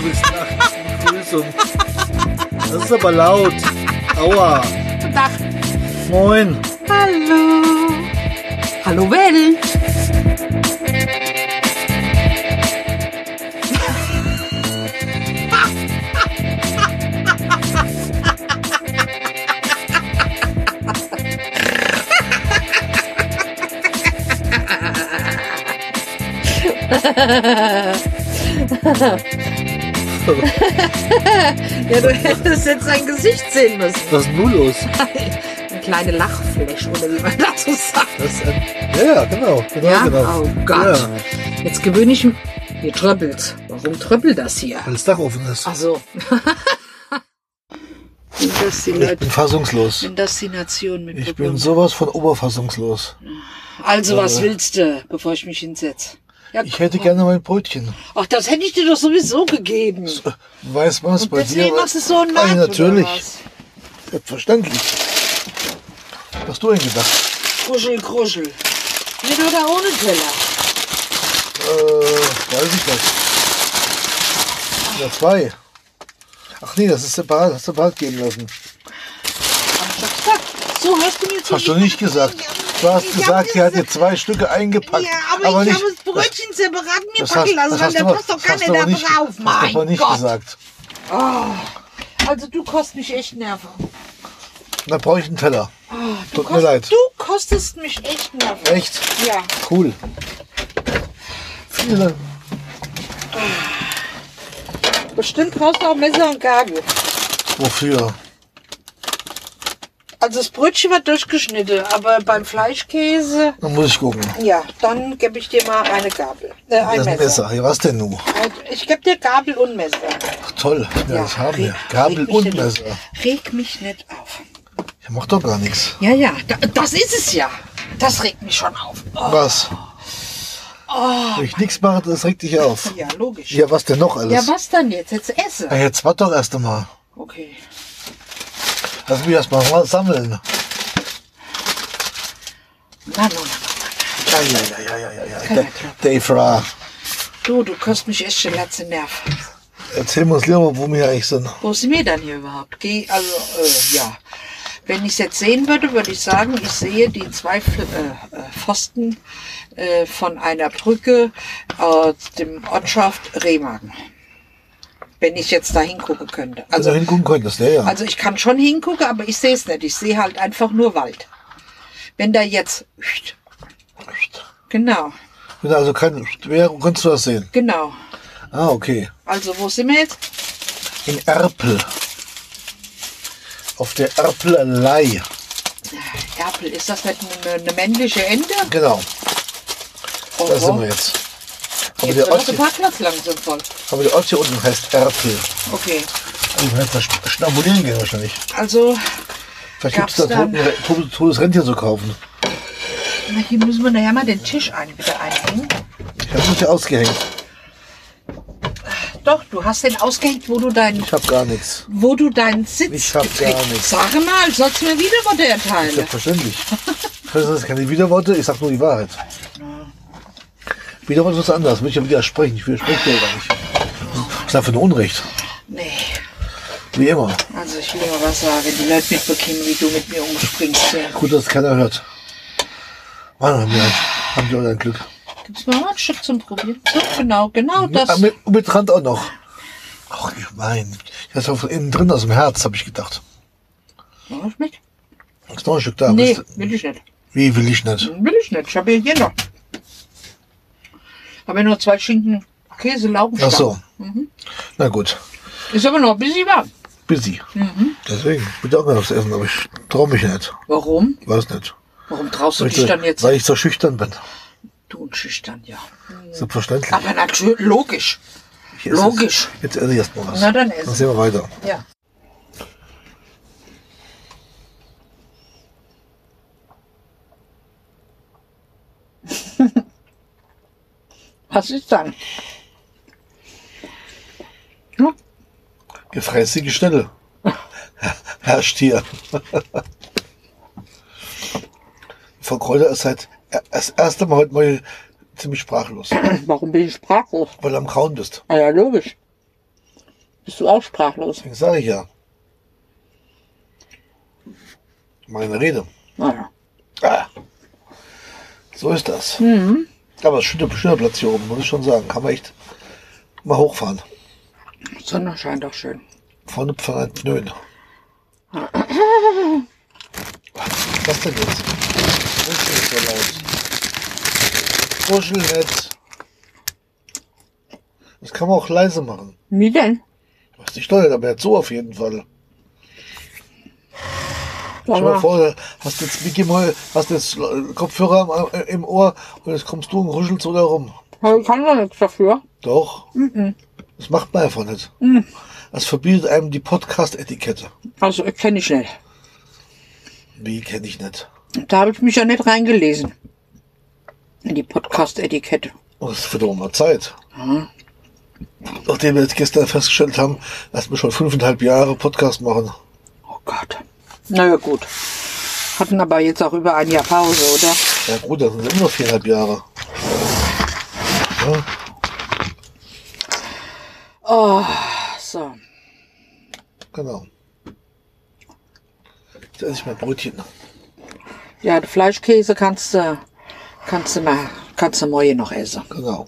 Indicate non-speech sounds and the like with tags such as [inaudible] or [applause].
bist nachts. Begrüßung. Das ist aber laut. Aua. Guten Tag. Moin. Hallo. Hallo Welt. [laughs] [laughs] Ja, du hättest jetzt sein Gesicht sehen müssen. Was ist nun los? Eine kleine Lachfläche, oder wie man dazu sagt. Das ein, ja, ja, genau. genau, Ja? genau. Oh Gott. Ja, Jetzt gewöhne ich mich. Hier tröppelt. Warum tröppelt das hier? weil das Dach offen ist. Ach so. [laughs] Ich bin fassungslos. wenn das die Nation Ich bin sowas von oberfassungslos. Also, was willst du, bevor ich mich hinsetze? Ja, Ich hätte gerne mein Brötchen. Ach, das hätte ich dir doch sowieso gegeben. Weiß was Und bei dir? deswegen machst du so einen Markt, natürlich. Selbstverständlich. Was hast du denn gedacht? Kruschel, kruschel. Mit oder ohne Teller? Äh, weiß ich nicht. Ja, zwei. Ach nee, das ist separat, hast du separat geben lassen. So, hörst du mir zu? Hast du nicht gesagt. Du hast Ich gesagt, sie hat dir zwei Stücke eingepackt. Ja, aber, ich nicht. habe das Brötchen separat mir das packen hast, lassen, weil da aber- passt doch keiner aber da nicht, drauf. hast du aber Mein nicht Gott. gesagt. Also du kostest mich echt Nerven. Da brauche ich einen Teller. Du, Tut mir leid. du kostest mich echt Nerven. Echt? Ja. Cool. Vielen Dank. Bestimmt brauchst du auch Messer und Gabel. Wofür? Also das Brötchen wird durchgeschnitten, aber beim Fleischkäse, Dann muss ich gucken. ja, dann gebe ich dir mal eine Gabel. Äh, ein Das Messer. Messer. Ja, was denn nun? Ich gebe dir Gabel und Messer. Ach, toll. Ja, das haben wir. Gabel und nicht Messer. auf. Reg mich nicht auf. Ja, macht doch gar nichts. Ja, ja, da, das ist es ja. Das regt mich schon auf. Oh, Was? Wenn ich nichts mache, das regt dich auf. ja, logisch. Ja, was denn noch alles? Ja, was dann jetzt? Jetzt esse. Ja, jetzt warte doch erst einmal. Okay. Lass mich erst mal sammeln. Na, na, na. Ja, ja, ja, ja, ja, ja, ja. Glaubt. Dave Ra. Du, du kostet mich echt schon letzte Nerv. Erzähl mir uns lieber, mal, wo wir eigentlich sind. Wo sind wir dann hier überhaupt? Geh, also, äh, ja. Wenn ich es jetzt sehen würde, würde ich sagen, ich sehe die zwei äh, äh, Pfosten äh, von einer Brücke aus dem Ortschaft Remagen. Wenn ich jetzt da hingucken könnte. Also Also, hingucken könntest, ja, ja. also ich kann schon hingucken, aber ich sehe es nicht. Ich sehe halt einfach nur Wald. Wenn da jetzt, genau, Wenn also kein wäre, kannst du das sehen. genau. Ah, okay. Also wo sind wir jetzt? In Erpel. Auf der Erpelei. Erpel, ist das nicht eine, eine männliche Ente? Genau, da Oho. sind wir jetzt. Aber der, Ort hier, Parkplatz langsam voll. aber der Ort hier unten heißt Erpel. Okay, Also wir werden da schnabulieren gehen wahrscheinlich. also Vielleicht gibt es da dann- toten- totes, totes Rentier zu kaufen. na, hier müssen wir nachher mal den Tisch ein, wieder einhängen. Ich habe mich ja ausgehängt. Doch, du hast den ausgehängt, wo du deinen, Ich habe gar nichts. wo du deinen Sitz Ich hab gekriegt- gar nichts. Sag mal, sollst du mir wieder Worte erteilen? Selbstverständlich. Das sind keine Widerworte, ich sag nur die Wahrheit. Widerworte ist was anderes, will ich ja widersprechen. Ich widerspreche dir gar nicht. Was ist dafür ein Unrecht? Nee, Wie immer. also ich will mal was sagen. Die Leute mitbekommen, wie du mit mir umspringst. hier. Gut, dass keiner hört. Mann, haben wir, haben wir ein Glück. Gibt's mal ein Stück zum Probieren? So, genau, genau das. Ah, mit, mit Rand auch noch. Ach, ich mein, das ist von innen drin aus dem Herz, habe ich gedacht. Ich mit? Ist noch ein Stück da. Nee, will ich nicht. Wie will ich nicht? Will ich nicht. Ich habe hier noch. Habe nur zwei Schinken Käse, Laugenstangen. Ach so. Na gut. Ist aber noch bisschen warm. Busy. Mhm. Deswegen, ich will auch noch was essen, aber ich traue mich nicht. Warum? Weiß nicht. Warum traust du Weil dich ich, dann jetzt? weil ich so schüchtern bin. Du und schüchtern, ja. Selbstverständlich. Aber natürlich, logisch. Ich logisch. Jetzt, jetzt esse ich erst mal was. Na, dann essen. Dann sehen wir weiter. Ja. Was ist dann? Hm? Gefräßige Stelle. Herrscht hier. Frau Kräuter ist seit das erste Mal heute mal ziemlich sprachlos, Warum bin ich sprachlos? weil du am Kauen bist. Ah ja, logisch. Bist du auch sprachlos? Deswegen sage ich ja. Meine Rede. Naja. Ah. So ist das. Mhm. Aber schöner, schöner Platz hier oben, muss ich schon sagen. Kann man echt mal hochfahren. Sonne scheint auch schön. Vorne von einem Pnöen. Was denn jetzt? Kuschel ist so laut. Kuschel nicht. Das kann man auch leise machen. Wie denn? Weiß nicht steuert, aber jetzt so auf jeden Fall. Stell dir mal vor, hast jetzt Mickey mal, hast jetzt äh, Kopfhörer am- äh, im Ohr und jetzt kommst du und ruschelst so da rum. ich kann doch nichts dafür. Doch. Das macht man einfach nicht. Das verbietet einem die Podcast-Etikette. Also kenne ich nicht. Wie kenne ich nicht. Da habe ich mich ja nicht reingelesen. In die Podcast-Etikette. Und das wird doch mal Zeit. Nachdem wir jetzt gestern festgestellt haben, dass wir schon fünfeinhalb Jahre Podcast machen. Oh Gott. Na ja, gut. Hatten aber jetzt auch über ein Jahr Pause, oder? Ja gut, das sind immer noch viereinhalb Jahre. Ja, So. genau. Jetzt esse ich mein Brötchen. Ja, Fleischkäse kannst du, kannst du mal, kannst du morgen noch essen. Genau.